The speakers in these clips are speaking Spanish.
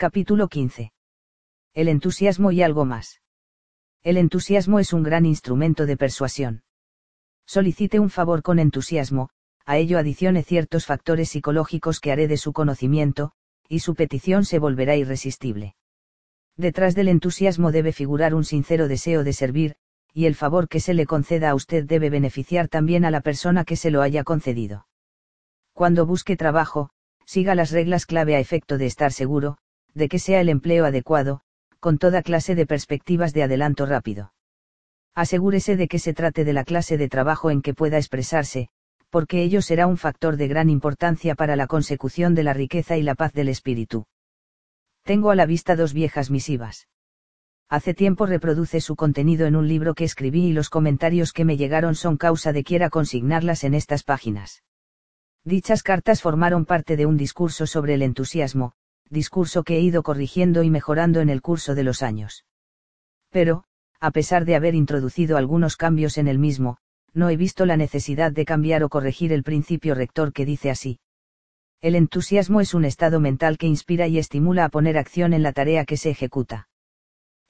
Capítulo 15. El entusiasmo y algo más. El entusiasmo es un gran instrumento de persuasión. Solicite un favor con entusiasmo, a ello adicione ciertos factores psicológicos que haré de su conocimiento, y su petición se volverá irresistible. Detrás del entusiasmo debe figurar un sincero deseo de servir, y el favor que se le conceda a usted debe beneficiar también a la persona que se lo haya concedido. Cuando busque trabajo, siga las reglas clave a efecto de estar seguro, de que sea el empleo adecuado, con toda clase de perspectivas de adelanto rápido. Asegúrese de que se trate de la clase de trabajo en que pueda expresarse, porque ello será un factor de gran importancia para la consecución de la riqueza y la paz del espíritu. Tengo a la vista dos viejas misivas. Hace tiempo reproduce su contenido en un libro que escribí y los comentarios que me llegaron son causa de quiera consignarlas en estas páginas. Dichas cartas formaron parte de un discurso sobre el entusiasmo, discurso que he ido corrigiendo y mejorando en el curso de los años. Pero, a pesar de haber introducido algunos cambios en el mismo, no he visto la necesidad de cambiar o corregir el principio rector que dice así. El entusiasmo es un estado mental que inspira y estimula a poner acción en la tarea que se ejecuta.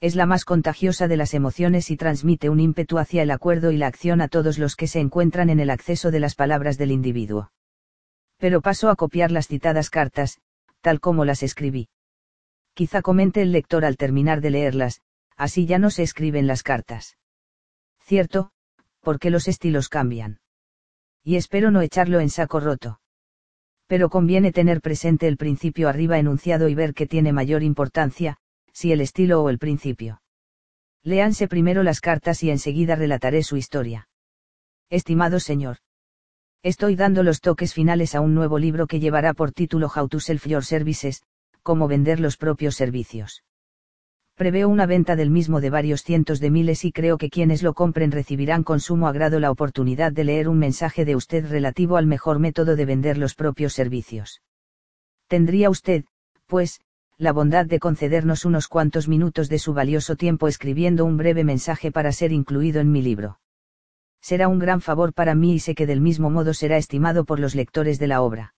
Es la más contagiosa de las emociones y transmite un ímpetu hacia el acuerdo y la acción a todos los que se encuentran en el acceso de las palabras del individuo. Pero paso a copiar las citadas cartas, tal como las escribí. Quizá comente el lector al terminar de leerlas, así ya no se escriben las cartas. Cierto, porque los estilos cambian. Y espero no echarlo en saco roto. Pero conviene tener presente el principio arriba enunciado y ver qué tiene mayor importancia, si el estilo o el principio. Léanse primero las cartas y enseguida relataré su historia. Estimado señor. Estoy dando los toques finales a un nuevo libro que llevará por título How to Self Your Services, cómo vender los propios servicios. Preveo una venta del mismo de varios cientos de miles y creo que quienes lo compren recibirán con sumo agrado la oportunidad de leer un mensaje de usted relativo al mejor método de vender los propios servicios. Tendría usted, pues, la bondad de concedernos unos cuantos minutos de su valioso tiempo escribiendo un breve mensaje para ser incluido en mi libro será un gran favor para mí y sé que del mismo modo será estimado por los lectores de la obra.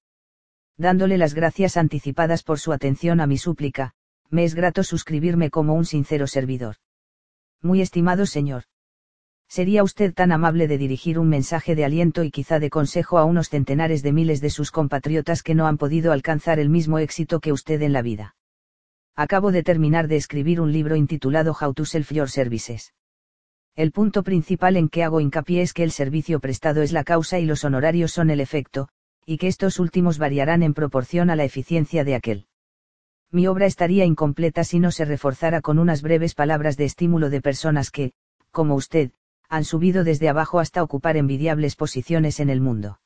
Dándole las gracias anticipadas por su atención a mi súplica, me es grato suscribirme como un sincero servidor. Muy estimado señor. Sería usted tan amable de dirigir un mensaje de aliento y quizá de consejo a unos centenares de miles de sus compatriotas que no han podido alcanzar el mismo éxito que usted en la vida. Acabo de terminar de escribir un libro intitulado How to Self Your Services. El punto principal en que hago hincapié es que el servicio prestado es la causa y los honorarios son el efecto, y que estos últimos variarán en proporción a la eficiencia de aquel. Mi obra estaría incompleta si no se reforzara con unas breves palabras de estímulo de personas que, como usted, han subido desde abajo hasta ocupar envidiables posiciones en el mundo.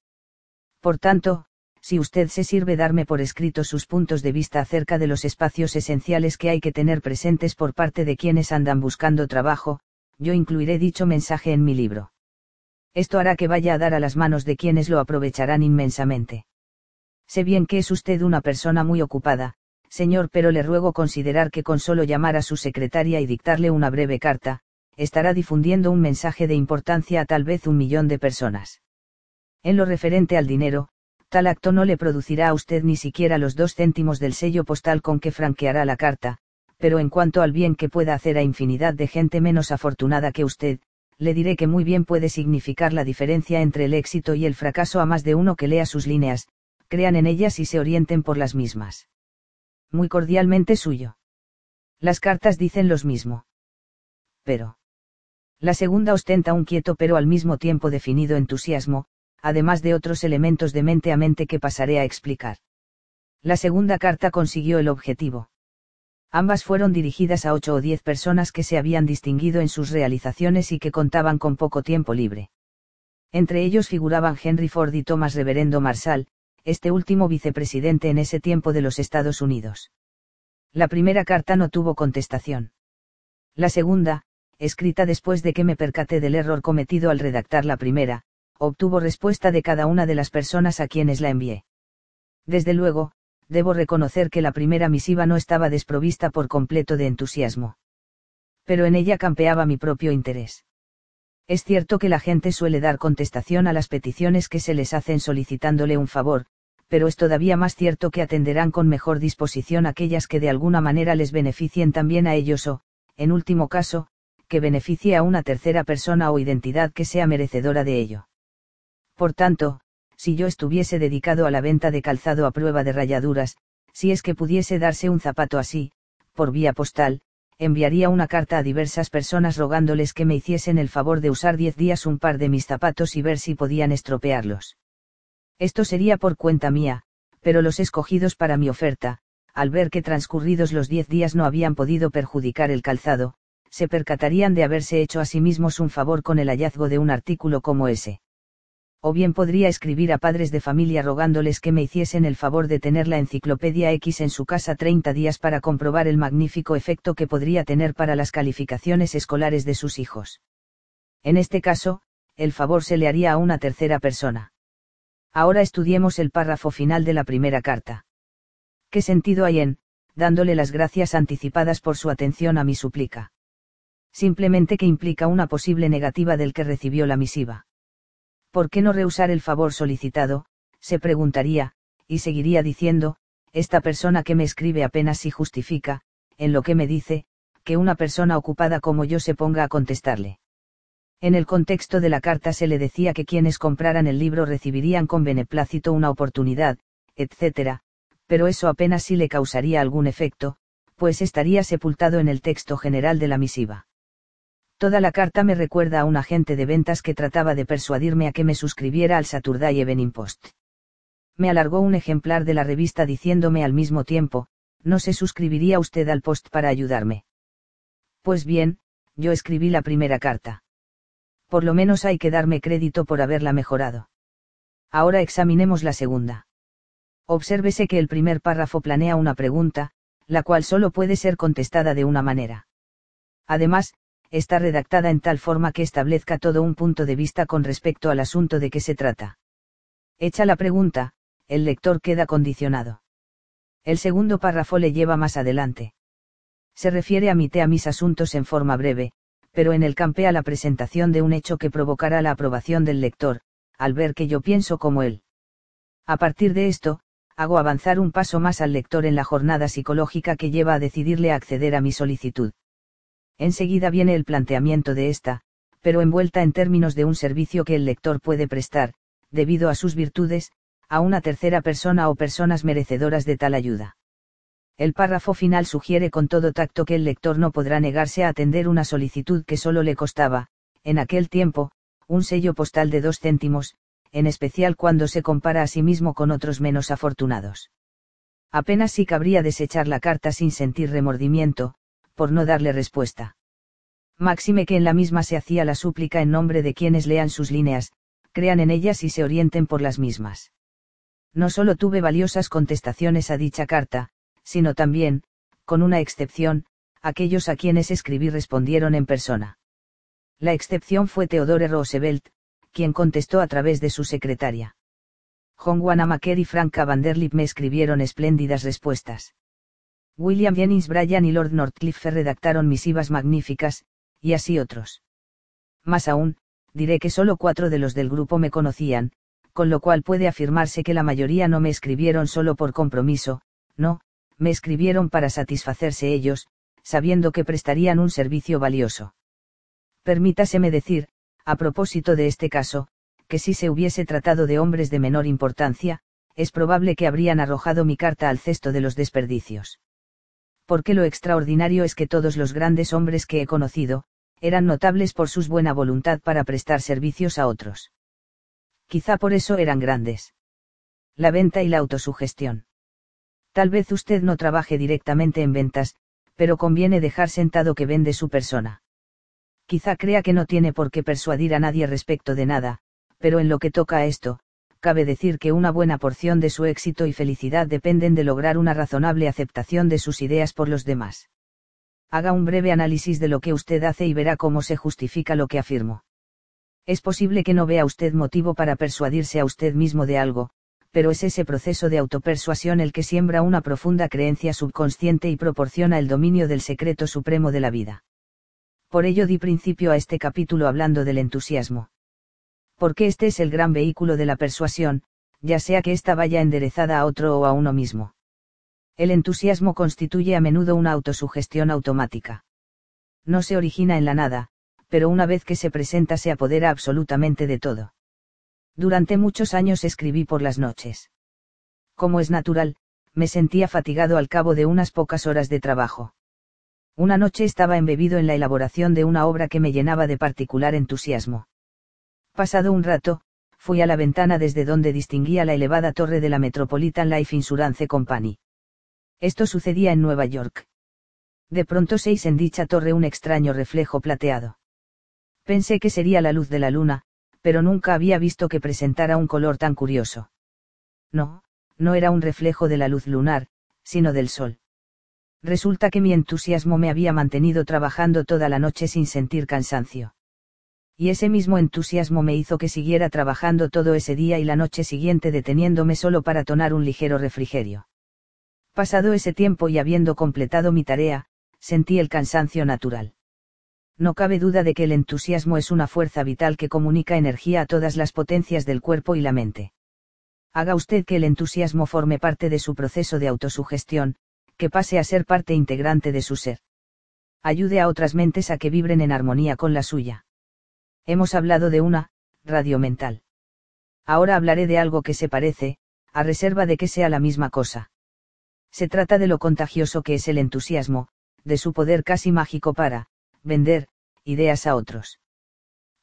Por tanto, si usted se sirve darme por escrito sus puntos de vista acerca de los espacios esenciales que hay que tener presentes por parte de quienes andan buscando trabajo, yo incluiré dicho mensaje en mi libro. Esto hará que vaya a dar a las manos de quienes lo aprovecharán inmensamente. Sé bien que es usted una persona muy ocupada, señor, pero le ruego considerar que con solo llamar a su secretaria y dictarle una breve carta, estará difundiendo un mensaje de importancia a tal vez un millón de personas. En lo referente al dinero, tal acto no le producirá a usted ni siquiera los dos céntimos del sello postal con que franqueará la carta, pero en cuanto al bien que pueda hacer a infinidad de gente menos afortunada que usted, le diré que muy bien puede significar la diferencia entre el éxito y el fracaso a más de uno que lea sus líneas, crean en ellas y se orienten por las mismas. Muy cordialmente suyo. Las cartas dicen los mismo. Pero. La segunda ostenta un quieto pero al mismo tiempo definido entusiasmo, además de otros elementos de mente a mente que pasaré a explicar. La segunda carta consiguió el objetivo. Ambas fueron dirigidas a ocho o diez personas que se habían distinguido en sus realizaciones y que contaban con poco tiempo libre. Entre ellos figuraban Henry Ford y Thomas Reverendo Marshall, este último vicepresidente en ese tiempo de los Estados Unidos. La primera carta no tuvo contestación. La segunda, escrita después de que me percaté del error cometido al redactar la primera, obtuvo respuesta de cada una de las personas a quienes la envié. Desde luego, debo reconocer que la primera misiva no estaba desprovista por completo de entusiasmo. Pero en ella campeaba mi propio interés. Es cierto que la gente suele dar contestación a las peticiones que se les hacen solicitándole un favor, pero es todavía más cierto que atenderán con mejor disposición aquellas que de alguna manera les beneficien también a ellos o, en último caso, que beneficie a una tercera persona o identidad que sea merecedora de ello. Por tanto, si yo estuviese dedicado a la venta de calzado a prueba de rayaduras, si es que pudiese darse un zapato así, por vía postal, enviaría una carta a diversas personas rogándoles que me hiciesen el favor de usar diez días un par de mis zapatos y ver si podían estropearlos. Esto sería por cuenta mía, pero los escogidos para mi oferta, al ver que transcurridos los diez días no habían podido perjudicar el calzado, se percatarían de haberse hecho a sí mismos un favor con el hallazgo de un artículo como ese. O bien podría escribir a padres de familia rogándoles que me hiciesen el favor de tener la enciclopedia X en su casa 30 días para comprobar el magnífico efecto que podría tener para las calificaciones escolares de sus hijos. En este caso, el favor se le haría a una tercera persona. Ahora estudiemos el párrafo final de la primera carta. ¿Qué sentido hay en, dándole las gracias anticipadas por su atención a mi súplica? Simplemente que implica una posible negativa del que recibió la misiva. ¿Por qué no rehusar el favor solicitado? se preguntaría, y seguiría diciendo, esta persona que me escribe apenas si justifica, en lo que me dice, que una persona ocupada como yo se ponga a contestarle. En el contexto de la carta se le decía que quienes compraran el libro recibirían con beneplácito una oportunidad, etc., pero eso apenas si le causaría algún efecto, pues estaría sepultado en el texto general de la misiva. Toda la carta me recuerda a un agente de ventas que trataba de persuadirme a que me suscribiera al Saturday Evening Post. Me alargó un ejemplar de la revista diciéndome al mismo tiempo, no se suscribiría usted al Post para ayudarme. Pues bien, yo escribí la primera carta por lo menos hay que darme crédito por haberla mejorado. Ahora examinemos la segunda. Obsérvese que el primer párrafo planea una pregunta, la cual solo puede ser contestada de una manera. Además, está redactada en tal forma que establezca todo un punto de vista con respecto al asunto de que se trata. Hecha la pregunta, el lector queda condicionado. El segundo párrafo le lleva más adelante. Se refiere a mi a mis asuntos en forma breve, pero en el campea la presentación de un hecho que provocará la aprobación del lector, al ver que yo pienso como él. A partir de esto, hago avanzar un paso más al lector en la jornada psicológica que lleva a decidirle a acceder a mi solicitud. Enseguida viene el planteamiento de esta, pero envuelta en términos de un servicio que el lector puede prestar, debido a sus virtudes, a una tercera persona o personas merecedoras de tal ayuda. El párrafo final sugiere con todo tacto que el lector no podrá negarse a atender una solicitud que solo le costaba, en aquel tiempo, un sello postal de dos céntimos, en especial cuando se compara a sí mismo con otros menos afortunados. Apenas si cabría desechar la carta sin sentir remordimiento, por no darle respuesta. Máxime que en la misma se hacía la súplica en nombre de quienes lean sus líneas, crean en ellas y se orienten por las mismas. No solo tuve valiosas contestaciones a dicha carta, sino también, con una excepción, aquellos a quienes escribí respondieron en persona. La excepción fue Theodore Roosevelt, quien contestó a través de su secretaria. John Wanamaker y Frank Vanderlip me escribieron espléndidas respuestas. William Jennings Bryan y Lord Northcliffe redactaron misivas magníficas, y así otros. Más aún, diré que solo cuatro de los del grupo me conocían, con lo cual puede afirmarse que la mayoría no me escribieron solo por compromiso, no, me escribieron para satisfacerse ellos, sabiendo que prestarían un servicio valioso. Permítaseme decir, a propósito de este caso, que si se hubiese tratado de hombres de menor importancia, es probable que habrían arrojado mi carta al cesto de los desperdicios. Porque lo extraordinario es que todos los grandes hombres que he conocido, eran notables por su buena voluntad para prestar servicios a otros. Quizá por eso eran grandes. La venta y la autosugestión. Tal vez usted no trabaje directamente en ventas, pero conviene dejar sentado que vende su persona. Quizá crea que no tiene por qué persuadir a nadie respecto de nada, pero en lo que toca a esto, cabe decir que una buena porción de su éxito y felicidad dependen de lograr una razonable aceptación de sus ideas por los demás. Haga un breve análisis de lo que usted hace y verá cómo se justifica lo que afirmo. Es posible que no vea usted motivo para persuadirse a usted mismo de algo, pero es ese proceso de autopersuasión el que siembra una profunda creencia subconsciente y proporciona el dominio del secreto supremo de la vida. Por ello di principio a este capítulo hablando del entusiasmo. Porque este es el gran vehículo de la persuasión, ya sea que ésta vaya enderezada a otro o a uno mismo. El entusiasmo constituye a menudo una autosugestión automática. No se origina en la nada, pero una vez que se presenta se apodera absolutamente de todo. Durante muchos años escribí por las noches. Como es natural, me sentía fatigado al cabo de unas pocas horas de trabajo. Una noche estaba embebido en la elaboración de una obra que me llenaba de particular entusiasmo. Pasado un rato, fui a la ventana desde donde distinguía la elevada torre de la Metropolitan Life Insurance Company. Esto sucedía en Nueva York. De pronto seis en dicha torre un extraño reflejo plateado. Pensé que sería la luz de la luna, pero nunca había visto que presentara un color tan curioso. No, no era un reflejo de la luz lunar, sino del sol. Resulta que mi entusiasmo me había mantenido trabajando toda la noche sin sentir cansancio. Y ese mismo entusiasmo me hizo que siguiera trabajando todo ese día y la noche siguiente deteniéndome solo para tonar un ligero refrigerio. Pasado ese tiempo y habiendo completado mi tarea, sentí el cansancio natural. No cabe duda de que el entusiasmo es una fuerza vital que comunica energía a todas las potencias del cuerpo y la mente. Haga usted que el entusiasmo forme parte de su proceso de autosugestión, que pase a ser parte integrante de su ser. Ayude a otras mentes a que vibren en armonía con la suya. Hemos hablado de una, radio mental. Ahora hablaré de algo que se parece, a reserva de que sea la misma cosa. Se trata de lo contagioso que es el entusiasmo, de su poder casi mágico para, vender, ideas a otros.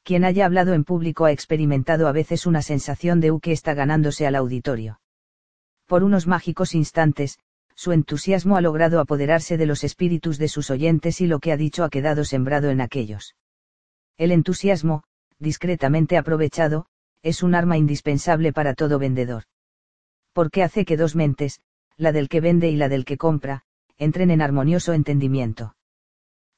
Quien haya hablado en público ha experimentado a veces una sensación de U que está ganándose al auditorio. Por unos mágicos instantes, su entusiasmo ha logrado apoderarse de los espíritus de sus oyentes y lo que ha dicho ha quedado sembrado en aquellos. El entusiasmo, discretamente aprovechado, es un arma indispensable para todo vendedor. Porque hace que dos mentes, la del que vende y la del que compra, entren en armonioso entendimiento.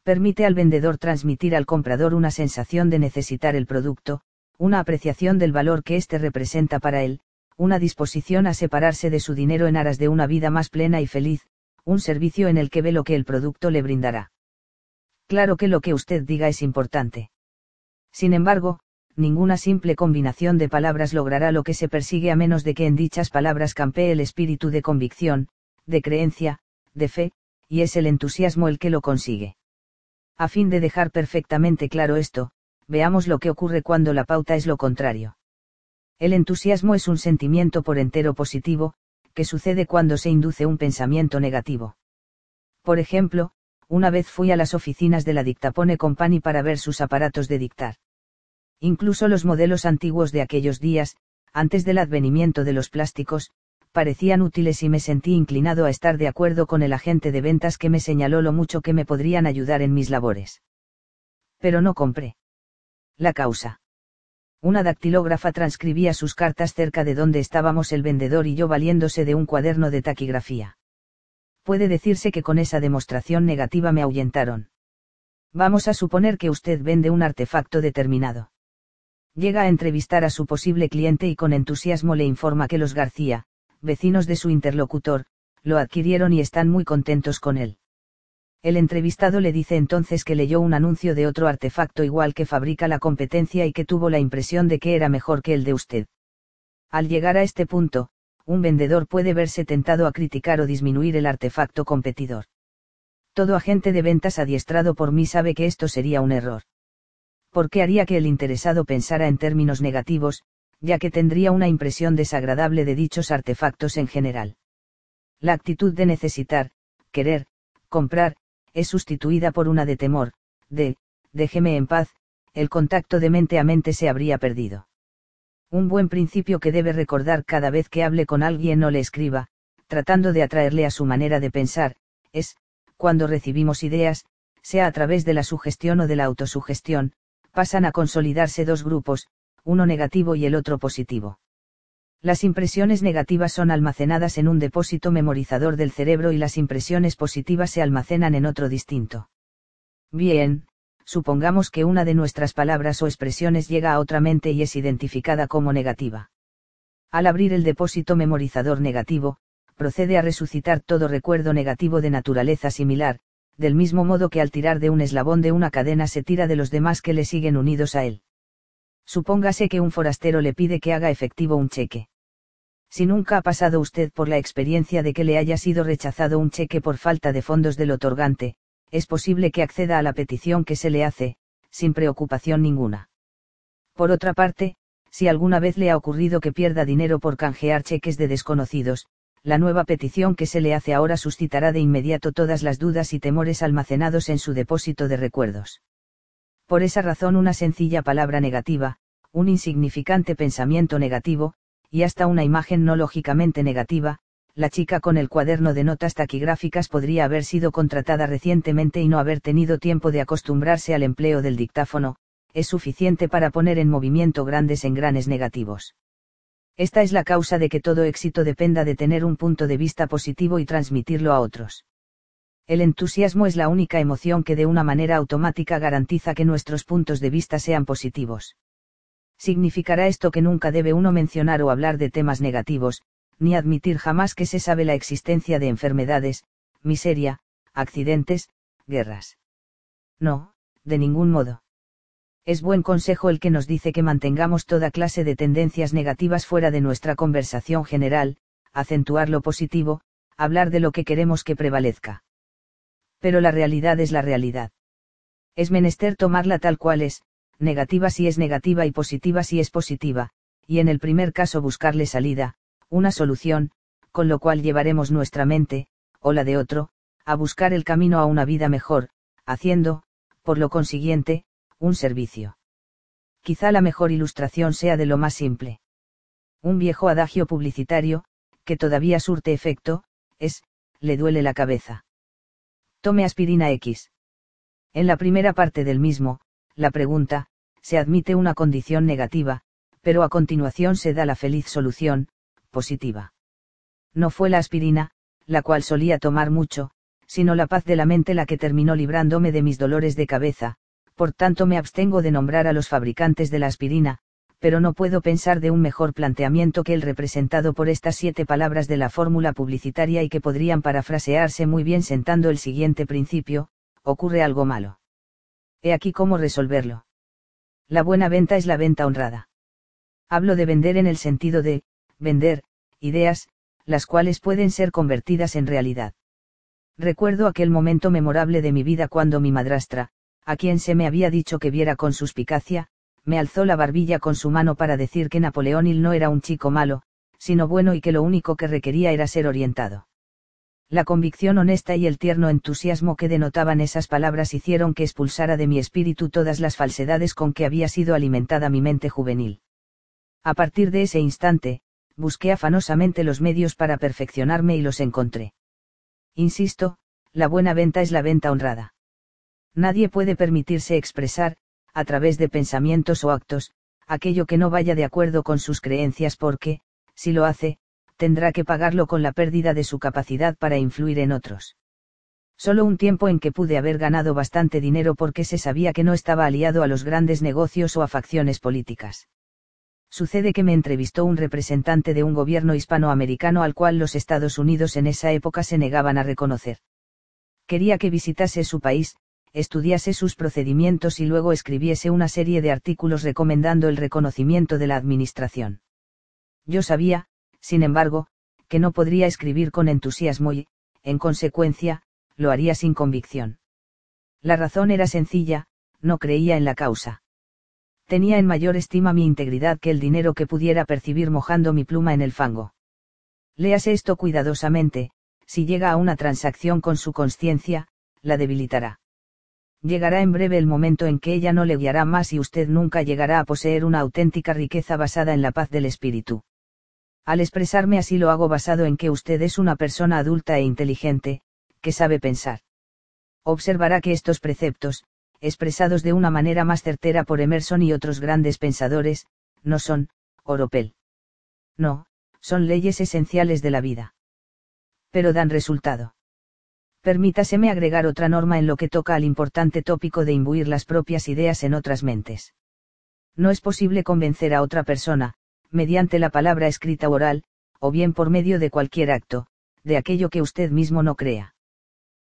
Permite al vendedor transmitir al comprador una sensación de necesitar el producto, una apreciación del valor que éste representa para él, una disposición a separarse de su dinero en aras de una vida más plena y feliz, un servicio en el que ve lo que el producto le brindará. Claro que lo que usted diga es importante. Sin embargo, ninguna simple combinación de palabras logrará lo que se persigue a menos de que en dichas palabras campee el espíritu de convicción, de creencia, de fe, y es el entusiasmo el que lo consigue. A fin de dejar perfectamente claro esto, veamos lo que ocurre cuando la pauta es lo contrario. El entusiasmo es un sentimiento por entero positivo, que sucede cuando se induce un pensamiento negativo. Por ejemplo, una vez fui a las oficinas de la Dictapone Company para ver sus aparatos de dictar. Incluso los modelos antiguos de aquellos días, antes del advenimiento de los plásticos, parecían útiles y me sentí inclinado a estar de acuerdo con el agente de ventas que me señaló lo mucho que me podrían ayudar en mis labores. Pero no compré. La causa. Una dactilógrafa transcribía sus cartas cerca de donde estábamos el vendedor y yo valiéndose de un cuaderno de taquigrafía. Puede decirse que con esa demostración negativa me ahuyentaron. Vamos a suponer que usted vende un artefacto determinado. Llega a entrevistar a su posible cliente y con entusiasmo le informa que los García, vecinos de su interlocutor, lo adquirieron y están muy contentos con él. El entrevistado le dice entonces que leyó un anuncio de otro artefacto igual que fabrica la competencia y que tuvo la impresión de que era mejor que el de usted. Al llegar a este punto, un vendedor puede verse tentado a criticar o disminuir el artefacto competidor. Todo agente de ventas adiestrado por mí sabe que esto sería un error porque haría que el interesado pensara en términos negativos, ya que tendría una impresión desagradable de dichos artefactos en general. La actitud de necesitar, querer, comprar, es sustituida por una de temor, de, déjeme en paz, el contacto de mente a mente se habría perdido. Un buen principio que debe recordar cada vez que hable con alguien o le escriba, tratando de atraerle a su manera de pensar, es, cuando recibimos ideas, sea a través de la sugestión o de la autosugestión, pasan a consolidarse dos grupos, uno negativo y el otro positivo. Las impresiones negativas son almacenadas en un depósito memorizador del cerebro y las impresiones positivas se almacenan en otro distinto. Bien, supongamos que una de nuestras palabras o expresiones llega a otra mente y es identificada como negativa. Al abrir el depósito memorizador negativo, procede a resucitar todo recuerdo negativo de naturaleza similar, del mismo modo que al tirar de un eslabón de una cadena se tira de los demás que le siguen unidos a él. Supóngase que un forastero le pide que haga efectivo un cheque. Si nunca ha pasado usted por la experiencia de que le haya sido rechazado un cheque por falta de fondos del otorgante, es posible que acceda a la petición que se le hace, sin preocupación ninguna. Por otra parte, si alguna vez le ha ocurrido que pierda dinero por canjear cheques de desconocidos, la nueva petición que se le hace ahora suscitará de inmediato todas las dudas y temores almacenados en su depósito de recuerdos. Por esa razón una sencilla palabra negativa, un insignificante pensamiento negativo, y hasta una imagen no lógicamente negativa, la chica con el cuaderno de notas taquigráficas podría haber sido contratada recientemente y no haber tenido tiempo de acostumbrarse al empleo del dictáfono, es suficiente para poner en movimiento grandes engranes negativos. Esta es la causa de que todo éxito dependa de tener un punto de vista positivo y transmitirlo a otros. El entusiasmo es la única emoción que de una manera automática garantiza que nuestros puntos de vista sean positivos. Significará esto que nunca debe uno mencionar o hablar de temas negativos, ni admitir jamás que se sabe la existencia de enfermedades, miseria, accidentes, guerras. No, de ningún modo. Es buen consejo el que nos dice que mantengamos toda clase de tendencias negativas fuera de nuestra conversación general, acentuar lo positivo, hablar de lo que queremos que prevalezca. Pero la realidad es la realidad. Es menester tomarla tal cual es, negativa si es negativa y positiva si es positiva, y en el primer caso buscarle salida, una solución, con lo cual llevaremos nuestra mente, o la de otro, a buscar el camino a una vida mejor, haciendo, por lo consiguiente, un servicio. Quizá la mejor ilustración sea de lo más simple. Un viejo adagio publicitario, que todavía surte efecto, es, le duele la cabeza. Tome aspirina X. En la primera parte del mismo, la pregunta, se admite una condición negativa, pero a continuación se da la feliz solución, positiva. No fue la aspirina, la cual solía tomar mucho, sino la paz de la mente la que terminó librándome de mis dolores de cabeza, por tanto me abstengo de nombrar a los fabricantes de la aspirina, pero no puedo pensar de un mejor planteamiento que el representado por estas siete palabras de la fórmula publicitaria y que podrían parafrasearse muy bien sentando el siguiente principio, ocurre algo malo. He aquí cómo resolverlo. La buena venta es la venta honrada. Hablo de vender en el sentido de, vender, ideas, las cuales pueden ser convertidas en realidad. Recuerdo aquel momento memorable de mi vida cuando mi madrastra, a quien se me había dicho que viera con suspicacia, me alzó la barbilla con su mano para decir que Napoleón no era un chico malo, sino bueno y que lo único que requería era ser orientado. La convicción honesta y el tierno entusiasmo que denotaban esas palabras hicieron que expulsara de mi espíritu todas las falsedades con que había sido alimentada mi mente juvenil. A partir de ese instante, busqué afanosamente los medios para perfeccionarme y los encontré. Insisto, la buena venta es la venta honrada. Nadie puede permitirse expresar, a través de pensamientos o actos, aquello que no vaya de acuerdo con sus creencias porque, si lo hace, tendrá que pagarlo con la pérdida de su capacidad para influir en otros. Solo un tiempo en que pude haber ganado bastante dinero porque se sabía que no estaba aliado a los grandes negocios o a facciones políticas sucede que me entrevistó un representante de un gobierno hispanoamericano al cual los Estados Unidos en esa época se negaban a reconocer. Quería que visitase su país, estudiase sus procedimientos y luego escribiese una serie de artículos recomendando el reconocimiento de la administración. Yo sabía, sin embargo, que no podría escribir con entusiasmo y, en consecuencia, lo haría sin convicción. La razón era sencilla, no creía en la causa tenía en mayor estima mi integridad que el dinero que pudiera percibir mojando mi pluma en el fango. Léase esto cuidadosamente, si llega a una transacción con su conciencia, la debilitará. Llegará en breve el momento en que ella no le guiará más y usted nunca llegará a poseer una auténtica riqueza basada en la paz del espíritu. Al expresarme así lo hago basado en que usted es una persona adulta e inteligente, que sabe pensar. Observará que estos preceptos, expresados de una manera más certera por Emerson y otros grandes pensadores, no son, oropel. No, son leyes esenciales de la vida. Pero dan resultado. Permítaseme agregar otra norma en lo que toca al importante tópico de imbuir las propias ideas en otras mentes. No es posible convencer a otra persona, mediante la palabra escrita oral, o bien por medio de cualquier acto, de aquello que usted mismo no crea.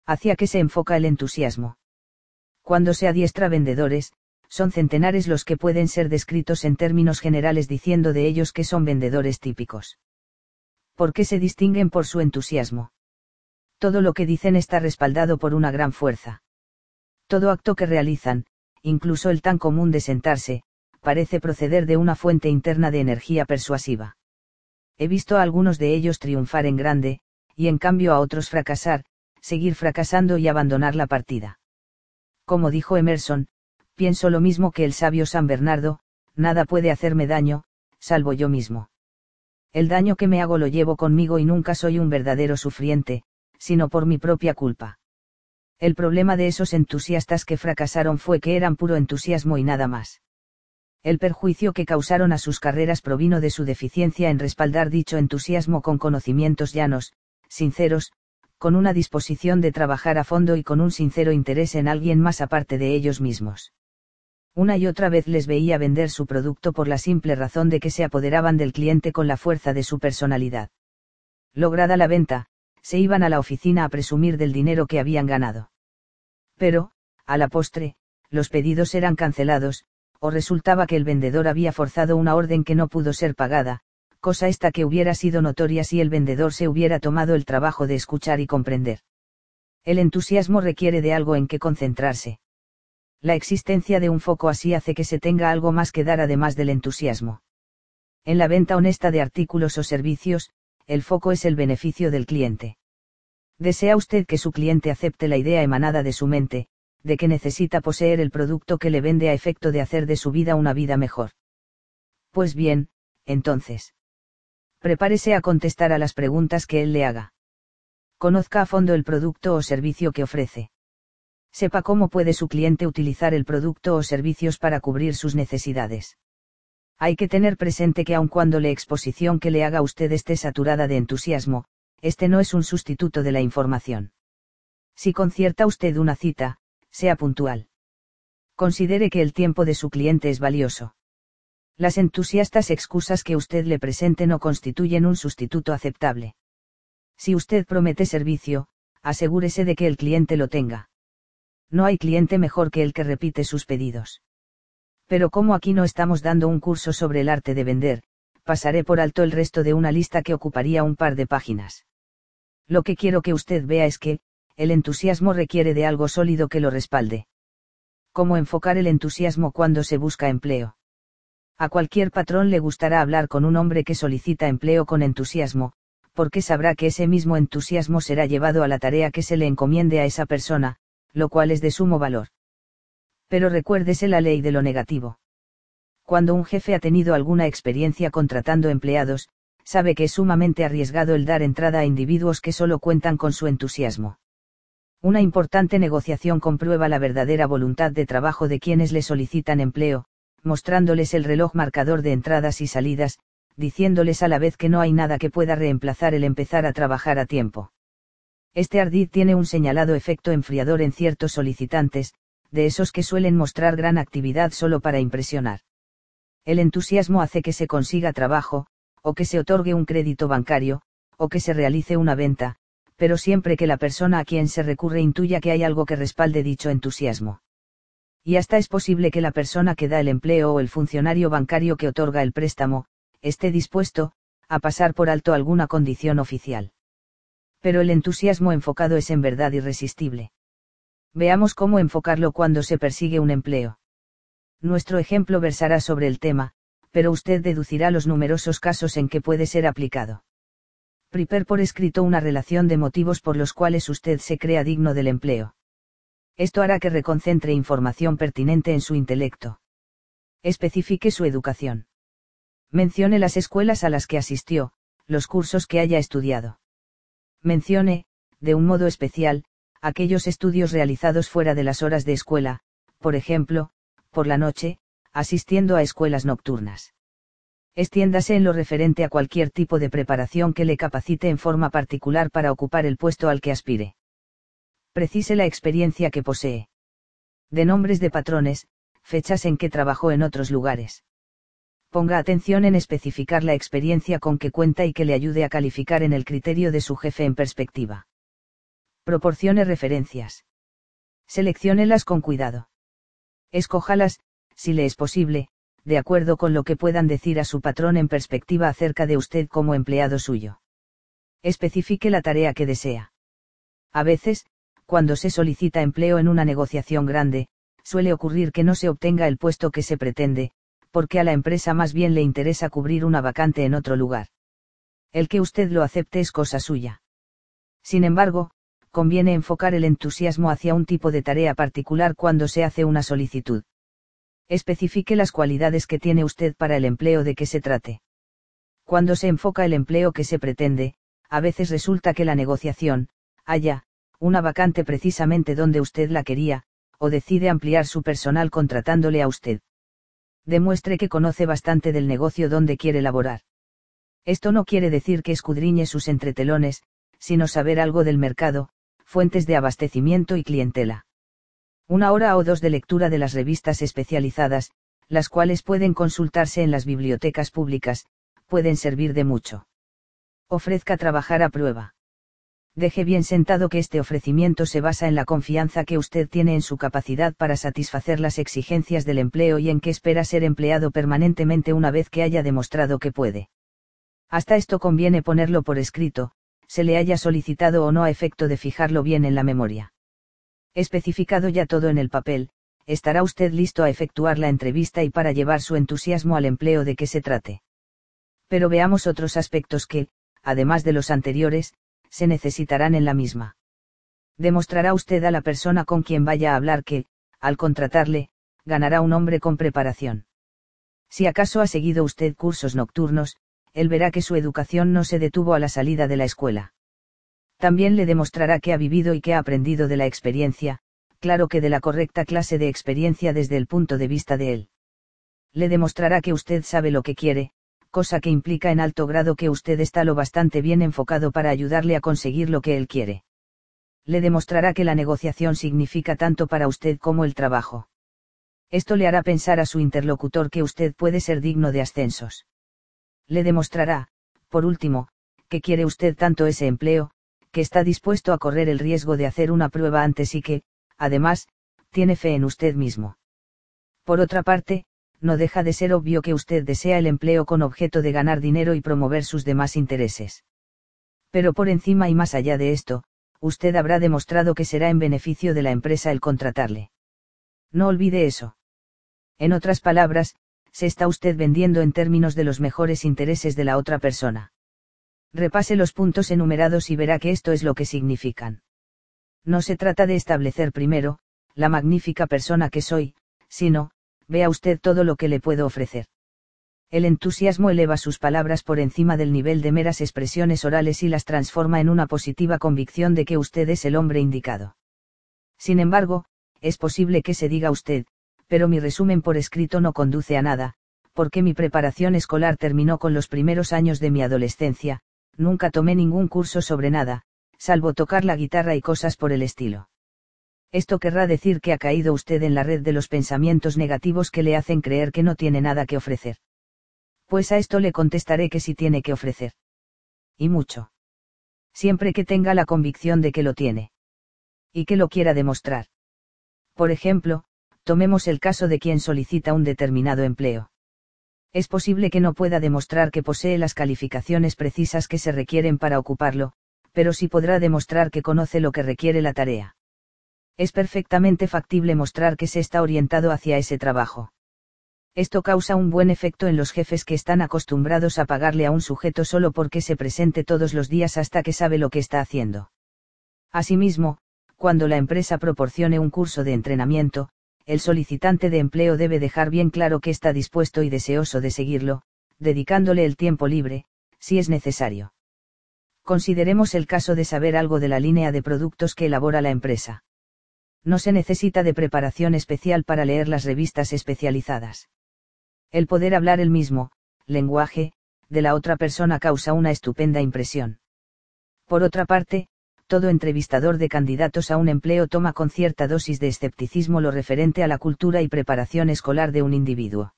Hacia qué se enfoca el entusiasmo. Cuando se adiestra vendedores, son centenares los que pueden ser descritos en términos generales diciendo de ellos que son vendedores típicos. ¿Por qué se distinguen por su entusiasmo? Todo lo que dicen está respaldado por una gran fuerza. Todo acto que realizan, incluso el tan común de sentarse, parece proceder de una fuente interna de energía persuasiva. He visto a algunos de ellos triunfar en grande, y en cambio a otros fracasar, seguir fracasando y abandonar la partida. Como dijo Emerson, pienso lo mismo que el sabio San Bernardo, nada puede hacerme daño, salvo yo mismo. El daño que me hago lo llevo conmigo y nunca soy un verdadero sufriente, sino por mi propia culpa. El problema de esos entusiastas que fracasaron fue que eran puro entusiasmo y nada más. El perjuicio que causaron a sus carreras provino de su deficiencia en respaldar dicho entusiasmo con conocimientos llanos, sinceros, con una disposición de trabajar a fondo y con un sincero interés en alguien más aparte de ellos mismos. Una y otra vez les veía vender su producto por la simple razón de que se apoderaban del cliente con la fuerza de su personalidad. Lograda la venta, se iban a la oficina a presumir del dinero que habían ganado. Pero, a la postre, los pedidos eran cancelados, o resultaba que el vendedor había forzado una orden que no pudo ser pagada, cosa esta que hubiera sido notoria si el vendedor se hubiera tomado el trabajo de escuchar y comprender. El entusiasmo requiere de algo en que concentrarse. La existencia de un foco así hace que se tenga algo más que dar además del entusiasmo. En la venta honesta de artículos o servicios, el foco es el beneficio del cliente. Desea usted que su cliente acepte la idea emanada de su mente, de que necesita poseer el producto que le vende a efecto de hacer de su vida una vida mejor. Pues bien, entonces. Prepárese a contestar a las preguntas que él le haga. Conozca a fondo el producto o servicio que ofrece. Sepa cómo puede su cliente utilizar el producto o servicios para cubrir sus necesidades. Hay que tener presente que aun cuando la exposición que le haga usted esté saturada de entusiasmo, este no es un sustituto de la información. Si concierta usted una cita, sea puntual. Considere que el tiempo de su cliente es valioso. Las entusiastas excusas que usted le presente no constituyen un sustituto aceptable. Si usted promete servicio, asegúrese de que el cliente lo tenga. No hay cliente mejor que el que repite sus pedidos. Pero como aquí no estamos dando un curso sobre el arte de vender, pasaré por alto el resto de una lista que ocuparía un par de páginas. Lo que quiero que usted vea es que, el entusiasmo requiere de algo sólido que lo respalde. ¿Cómo enfocar el entusiasmo cuando se busca empleo? A cualquier patrón le gustará hablar con un hombre que solicita empleo con entusiasmo, porque sabrá que ese mismo entusiasmo será llevado a la tarea que se le encomiende a esa persona, lo cual es de sumo valor pero recuérdese la ley de lo negativo. Cuando un jefe ha tenido alguna experiencia contratando empleados, sabe que es sumamente arriesgado el dar entrada a individuos que solo cuentan con su entusiasmo. Una importante negociación comprueba la verdadera voluntad de trabajo de quienes le solicitan empleo, mostrándoles el reloj marcador de entradas y salidas, diciéndoles a la vez que no hay nada que pueda reemplazar el empezar a trabajar a tiempo. Este ardid tiene un señalado efecto enfriador en ciertos solicitantes, de esos que suelen mostrar gran actividad solo para impresionar. El entusiasmo hace que se consiga trabajo, o que se otorgue un crédito bancario, o que se realice una venta, pero siempre que la persona a quien se recurre intuya que hay algo que respalde dicho entusiasmo. Y hasta es posible que la persona que da el empleo o el funcionario bancario que otorga el préstamo, esté dispuesto, a pasar por alto alguna condición oficial. Pero el entusiasmo enfocado es en verdad irresistible. Veamos cómo enfocarlo cuando se persigue un empleo. Nuestro ejemplo versará sobre el tema, pero usted deducirá los numerosos casos en que puede ser aplicado. Prepare por escrito una relación de motivos por los cuales usted se crea digno del empleo. Esto hará que reconcentre información pertinente en su intelecto. Especifique su educación. Mencione las escuelas a las que asistió, los cursos que haya estudiado. Mencione, de un modo especial, aquellos estudios realizados fuera de las horas de escuela, por ejemplo, por la noche, asistiendo a escuelas nocturnas. Extiéndase en lo referente a cualquier tipo de preparación que le capacite en forma particular para ocupar el puesto al que aspire. Precise la experiencia que posee. De nombres de patrones, fechas en que trabajó en otros lugares. Ponga atención en especificar la experiencia con que cuenta y que le ayude a calificar en el criterio de su jefe en perspectiva. Proporcione referencias. Selecciónelas con cuidado. Escójalas, si le es posible, de acuerdo con lo que puedan decir a su patrón en perspectiva acerca de usted como empleado suyo. Especifique la tarea que desea. A veces, cuando se solicita empleo en una negociación grande, suele ocurrir que no se obtenga el puesto que se pretende, porque a la empresa más bien le interesa cubrir una vacante en otro lugar. El que usted lo acepte es cosa suya. Sin embargo, conviene enfocar el entusiasmo hacia un tipo de tarea particular cuando se hace una solicitud. Especifique las cualidades que tiene usted para el empleo de que se trate. Cuando se enfoca el empleo que se pretende, a veces resulta que la negociación, haya, una vacante precisamente donde usted la quería, o decide ampliar su personal contratándole a usted. Demuestre que conoce bastante del negocio donde quiere laborar. Esto no quiere decir que escudriñe sus entretelones, sino saber algo del mercado, fuentes de abastecimiento y clientela una hora o dos de lectura de las revistas especializadas, las cuales pueden consultarse en las bibliotecas públicas, pueden servir de mucho. Ofrezca trabajar a prueba. Deje bien sentado que este ofrecimiento se basa en la confianza que usted tiene en su capacidad para satisfacer las exigencias del empleo y en que espera ser empleado permanentemente una vez que haya demostrado que puede. Hasta esto conviene ponerlo por escrito, se le haya solicitado o no a efecto de fijarlo bien en la memoria. Especificado ya todo en el papel, estará usted listo a efectuar la entrevista y para llevar su entusiasmo al empleo de que se trate. Pero veamos otros aspectos que, además de los anteriores, se necesitarán en la misma. Demostrará usted a la persona con quien vaya a hablar que, al contratarle, ganará un hombre con preparación. Si acaso ha seguido usted cursos nocturnos, él verá que su educación no se detuvo a la salida de la escuela también le demostrará que ha vivido y que ha aprendido de la experiencia, claro que de la correcta clase de experiencia desde el punto de vista de él. Le demostrará que usted sabe lo que quiere, cosa que implica en alto grado que usted está lo bastante bien enfocado para ayudarle a conseguir lo que él quiere. Le demostrará que la negociación significa tanto para usted como el trabajo. Esto le hará pensar a su interlocutor que usted puede ser digno de ascensos. Le demostrará, por último, que quiere usted tanto ese empleo, que está dispuesto a correr el riesgo de hacer una prueba antes y que, además, tiene fe en usted mismo. Por otra parte, no deja de ser obvio que usted desea el empleo con objeto de ganar dinero y promover sus demás intereses. Pero por encima y más allá de esto, usted habrá demostrado que será en beneficio de la empresa el contratarle. No olvide eso. En otras palabras, se está usted vendiendo en términos de los mejores intereses de la otra persona. Repase los puntos enumerados y verá que esto es lo que significan. No se trata de establecer primero, la magnífica persona que soy, sino, vea usted todo lo que le puedo ofrecer. El entusiasmo eleva sus palabras por encima del nivel de meras expresiones orales y las transforma en una positiva convicción de que usted es el hombre indicado. Sin embargo, es posible que se diga usted, pero mi resumen por escrito no conduce a nada, porque mi preparación escolar terminó con los primeros años de mi adolescencia, nunca tomé ningún curso sobre nada, salvo tocar la guitarra y cosas por el estilo. Esto querrá decir que ha caído usted en la red de los pensamientos negativos que le hacen creer que no tiene nada que ofrecer. Pues a esto le contestaré que sí tiene que ofrecer. Y mucho. Siempre que tenga la convicción de que lo tiene. Y que lo quiera demostrar. Por ejemplo, tomemos el caso de quien solicita un determinado empleo es posible que no pueda demostrar que posee las calificaciones precisas que se requieren para ocuparlo, pero sí podrá demostrar que conoce lo que requiere la tarea. Es perfectamente factible mostrar que se está orientado hacia ese trabajo. Esto causa un buen efecto en los jefes que están acostumbrados a pagarle a un sujeto solo porque se presente todos los días hasta que sabe lo que está haciendo. Asimismo, cuando la empresa proporcione un curso de entrenamiento, el solicitante de empleo debe dejar bien claro que está dispuesto y deseoso de seguirlo, dedicándole el tiempo libre, si es necesario. Consideremos el caso de saber algo de la línea de productos que elabora la empresa. No se necesita de preparación especial para leer las revistas especializadas. El poder hablar el mismo, lenguaje, de la otra persona causa una estupenda impresión. Por otra parte, todo entrevistador de candidatos a un empleo toma con cierta dosis de escepticismo lo referente a la cultura y preparación escolar de un individuo.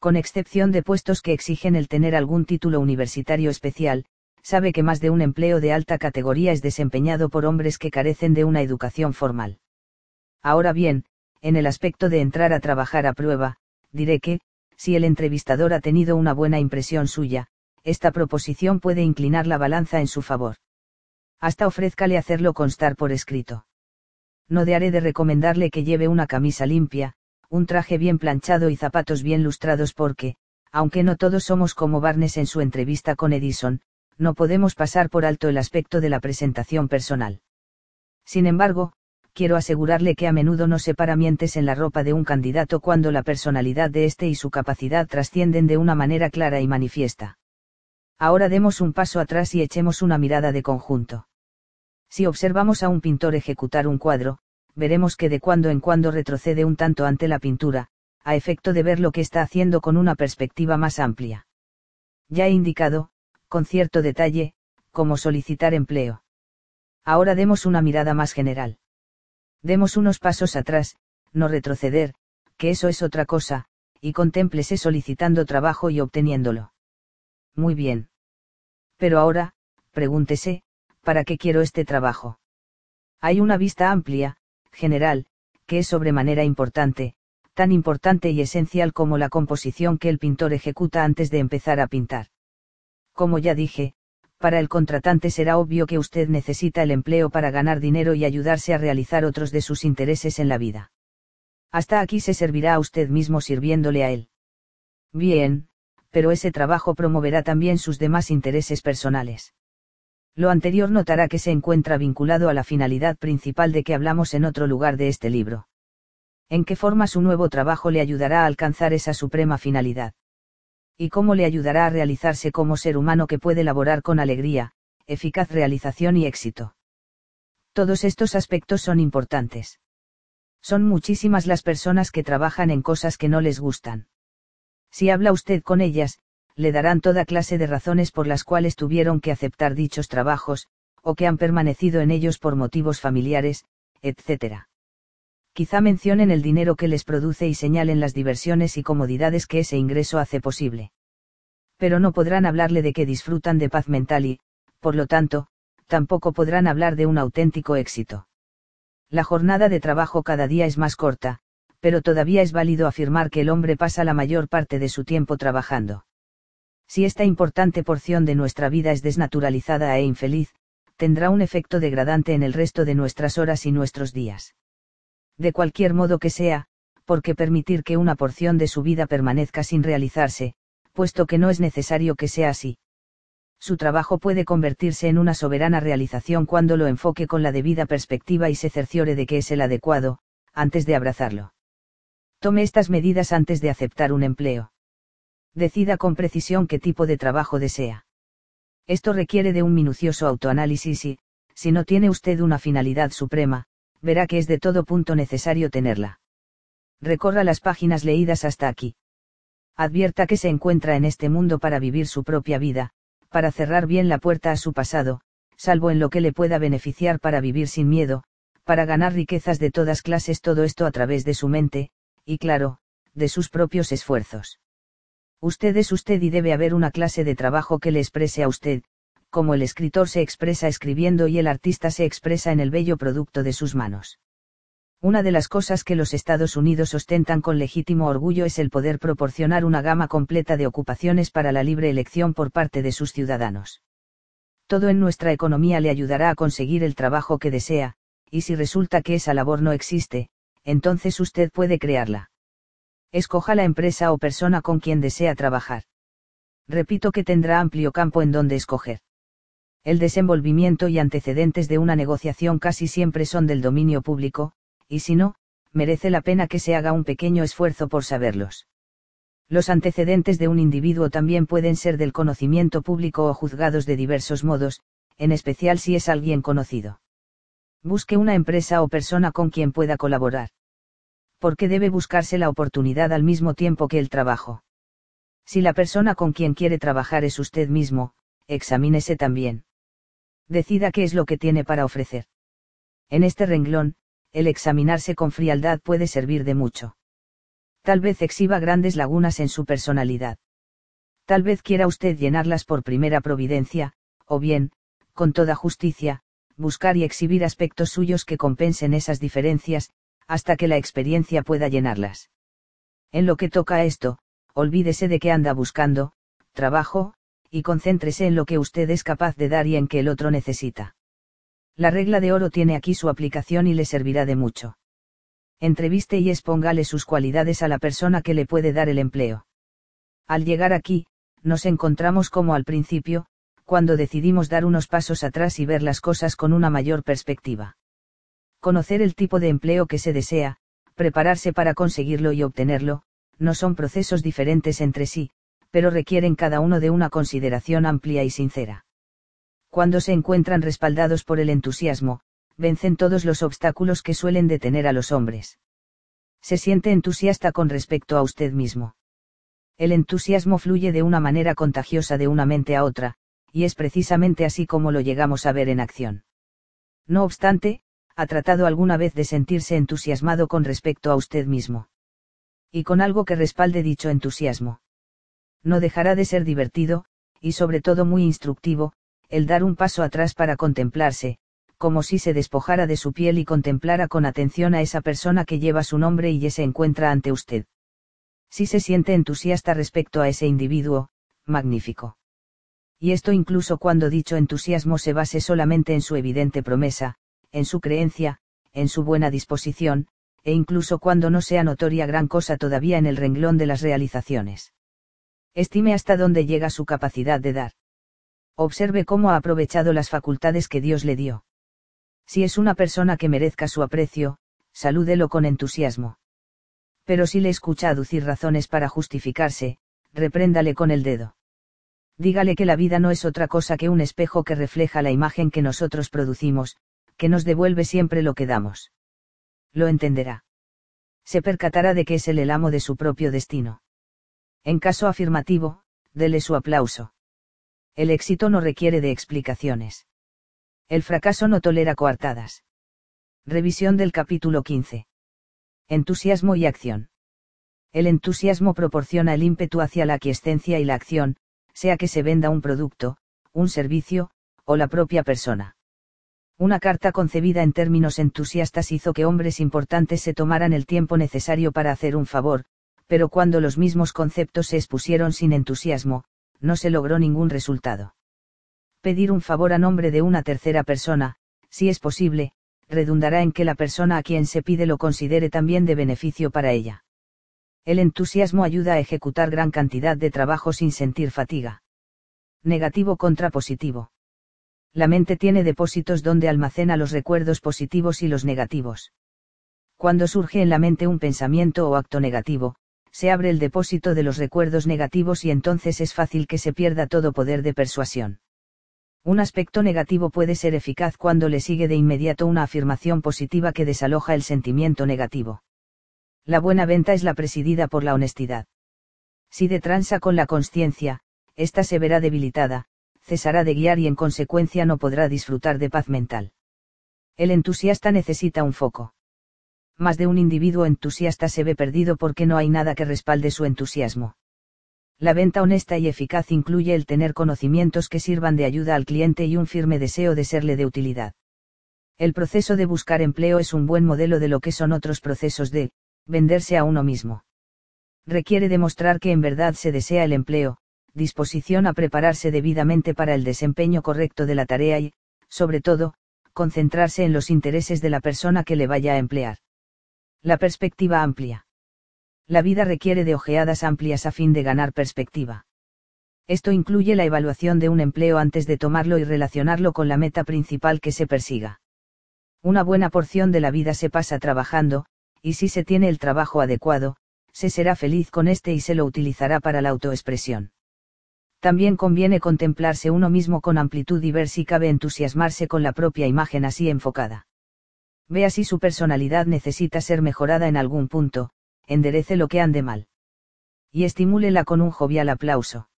Con excepción de puestos que exigen el tener algún título universitario especial, sabe que más de un empleo de alta categoría es desempeñado por hombres que carecen de una educación formal. Ahora bien, en el aspecto de entrar a trabajar a prueba, diré que, si el entrevistador ha tenido una buena impresión suya, esta proposición puede inclinar la balanza en su favor. Hasta ofrézcale hacerlo constar por escrito. No dejaré de recomendarle que lleve una camisa limpia, un traje bien planchado y zapatos bien lustrados porque, aunque no todos somos como Barnes en su entrevista con Edison, no podemos pasar por alto el aspecto de la presentación personal. Sin embargo, quiero asegurarle que a menudo no se para mientes en la ropa de un candidato cuando la personalidad de éste y su capacidad trascienden de una manera clara y manifiesta. Ahora demos un paso atrás y echemos una mirada de conjunto. Si observamos a un pintor ejecutar un cuadro, veremos que de cuando en cuando retrocede un tanto ante la pintura, a efecto de ver lo que está haciendo con una perspectiva más amplia. Ya he indicado, con cierto detalle, cómo solicitar empleo. Ahora demos una mirada más general. Demos unos pasos atrás, no retroceder, que eso es otra cosa, y contémplese solicitando trabajo y obteniéndolo. Muy bien. Pero ahora, pregúntese, ¿para qué quiero este trabajo? Hay una vista amplia, general, que es sobremanera importante, tan importante y esencial como la composición que el pintor ejecuta antes de empezar a pintar. Como ya dije, para el contratante será obvio que usted necesita el empleo para ganar dinero y ayudarse a realizar otros de sus intereses en la vida. Hasta aquí se servirá a usted mismo sirviéndole a él. Bien, pero ese trabajo promoverá también sus demás intereses personales. Lo anterior notará que se encuentra vinculado a la finalidad principal de que hablamos en otro lugar de este libro. ¿En qué forma su nuevo trabajo le ayudará a alcanzar esa suprema finalidad? ¿Y cómo le ayudará a realizarse como ser humano que puede laborar con alegría, eficaz realización y éxito? Todos estos aspectos son importantes. Son muchísimas las personas que trabajan en cosas que no les gustan. Si habla usted con ellas, le darán toda clase de razones por las cuales tuvieron que aceptar dichos trabajos, o que han permanecido en ellos por motivos familiares, etc. Quizá mencionen el dinero que les produce y señalen las diversiones y comodidades que ese ingreso hace posible. Pero no podrán hablarle de que disfrutan de paz mental y, por lo tanto, tampoco podrán hablar de un auténtico éxito. La jornada de trabajo cada día es más corta, pero todavía es válido afirmar que el hombre pasa la mayor parte de su tiempo trabajando. Si esta importante porción de nuestra vida es desnaturalizada e infeliz, tendrá un efecto degradante en el resto de nuestras horas y nuestros días. De cualquier modo que sea, porque permitir que una porción de su vida permanezca sin realizarse, puesto que no es necesario que sea así. Su trabajo puede convertirse en una soberana realización cuando lo enfoque con la debida perspectiva y se cerciore de que es el adecuado, antes de abrazarlo. Tome estas medidas antes de aceptar un empleo. Decida con precisión qué tipo de trabajo desea. Esto requiere de un minucioso autoanálisis y, si no tiene usted una finalidad suprema, verá que es de todo punto necesario tenerla. Recorra las páginas leídas hasta aquí. Advierta que se encuentra en este mundo para vivir su propia vida, para cerrar bien la puerta a su pasado, salvo en lo que le pueda beneficiar para vivir sin miedo, para ganar riquezas de todas clases, todo esto a través de su mente, y claro, de sus propios esfuerzos. Usted es usted y debe haber una clase de trabajo que le exprese a usted, como el escritor se expresa escribiendo y el artista se expresa en el bello producto de sus manos. Una de las cosas que los Estados Unidos ostentan con legítimo orgullo es el poder proporcionar una gama completa de ocupaciones para la libre elección por parte de sus ciudadanos. Todo en nuestra economía le ayudará a conseguir el trabajo que desea, y si resulta que esa labor no existe, entonces usted puede crearla. Escoja la empresa o persona con quien desea trabajar. Repito que tendrá amplio campo en donde escoger. El desenvolvimiento y antecedentes de una negociación casi siempre son del dominio público, y si no, merece la pena que se haga un pequeño esfuerzo por saberlos. Los antecedentes de un individuo también pueden ser del conocimiento público o juzgados de diversos modos, en especial si es alguien conocido. Busque una empresa o persona con quien pueda colaborar. Porque debe buscarse la oportunidad al mismo tiempo que el trabajo. Si la persona con quien quiere trabajar es usted mismo, examínese también. Decida qué es lo que tiene para ofrecer. En este renglón, el examinarse con frialdad puede servir de mucho. Tal vez exhiba grandes lagunas en su personalidad. Tal vez quiera usted llenarlas por primera providencia, o bien, con toda justicia, buscar y exhibir aspectos suyos que compensen esas diferencias, hasta que la experiencia pueda llenarlas. En lo que toca a esto, olvídese de que anda buscando, trabajo, y concéntrese en lo que usted es capaz de dar y en que el otro necesita. La regla de oro tiene aquí su aplicación y le servirá de mucho. Entreviste y expóngale sus cualidades a la persona que le puede dar el empleo. Al llegar aquí, nos encontramos como al principio, cuando decidimos dar unos pasos atrás y ver las cosas con una mayor perspectiva. Conocer el tipo de empleo que se desea, prepararse para conseguirlo y obtenerlo, no son procesos diferentes entre sí, pero requieren cada uno de una consideración amplia y sincera. Cuando se encuentran respaldados por el entusiasmo, vencen todos los obstáculos que suelen detener a los hombres. Se siente entusiasta con respecto a usted mismo. El entusiasmo fluye de una manera contagiosa de una mente a otra, y es precisamente así como lo llegamos a ver en acción. No obstante, ha tratado alguna vez de sentirse entusiasmado con respecto a usted mismo. Y con algo que respalde dicho entusiasmo. No dejará de ser divertido, y sobre todo muy instructivo, el dar un paso atrás para contemplarse, como si se despojara de su piel y contemplara con atención a esa persona que lleva su nombre y se encuentra ante usted. Si se siente entusiasta respecto a ese individuo, magnífico. Y esto incluso cuando dicho entusiasmo se base solamente en su evidente promesa, en su creencia, en su buena disposición, e incluso cuando no sea notoria gran cosa todavía en el renglón de las realizaciones. Estime hasta dónde llega su capacidad de dar. Observe cómo ha aprovechado las facultades que Dios le dio. Si es una persona que merezca su aprecio, salúdelo con entusiasmo. Pero si le escucha aducir razones para justificarse, repréndale con el dedo. Dígale que la vida no es otra cosa que un espejo que refleja la imagen que nosotros producimos, que nos devuelve siempre lo que damos. Lo entenderá. Se percatará de que es el amo de su propio destino. En caso afirmativo, dele su aplauso. El éxito no requiere de explicaciones. El fracaso no tolera coartadas. Revisión del capítulo 15. Entusiasmo y acción. El entusiasmo proporciona el ímpetu hacia la aquiescencia y la acción, sea que se venda un producto, un servicio, o la propia persona. Una carta concebida en términos entusiastas hizo que hombres importantes se tomaran el tiempo necesario para hacer un favor, pero cuando los mismos conceptos se expusieron sin entusiasmo, no se logró ningún resultado. Pedir un favor a nombre de una tercera persona, si es posible, redundará en que la persona a quien se pide lo considere también de beneficio para ella. El entusiasmo ayuda a ejecutar gran cantidad de trabajo sin sentir fatiga. Negativo contra positivo la mente tiene depósitos donde almacena los recuerdos positivos y los negativos. Cuando surge en la mente un pensamiento o acto negativo, se abre el depósito de los recuerdos negativos y entonces es fácil que se pierda todo poder de persuasión. Un aspecto negativo puede ser eficaz cuando le sigue de inmediato una afirmación positiva que desaloja el sentimiento negativo. La buena venta es la presidida por la honestidad. Si de transa con la conciencia, ésta se verá debilitada, cesará de guiar y en consecuencia no podrá disfrutar de paz mental. El entusiasta necesita un foco. Más de un individuo entusiasta se ve perdido porque no hay nada que respalde su entusiasmo. La venta honesta y eficaz incluye el tener conocimientos que sirvan de ayuda al cliente y un firme deseo de serle de utilidad. El proceso de buscar empleo es un buen modelo de lo que son otros procesos de venderse a uno mismo. Requiere demostrar que en verdad se desea el empleo, disposición a prepararse debidamente para el desempeño correcto de la tarea y, sobre todo, concentrarse en los intereses de la persona que le vaya a emplear. La perspectiva amplia. La vida requiere de ojeadas amplias a fin de ganar perspectiva. Esto incluye la evaluación de un empleo antes de tomarlo y relacionarlo con la meta principal que se persiga. Una buena porción de la vida se pasa trabajando, y si se tiene el trabajo adecuado, se será feliz con este y se lo utilizará para la autoexpresión. También conviene contemplarse uno mismo con amplitud y ver si cabe entusiasmarse con la propia imagen así enfocada. Vea si su personalidad necesita ser mejorada en algún punto, enderece lo que ande mal. Y estimúlela con un jovial aplauso.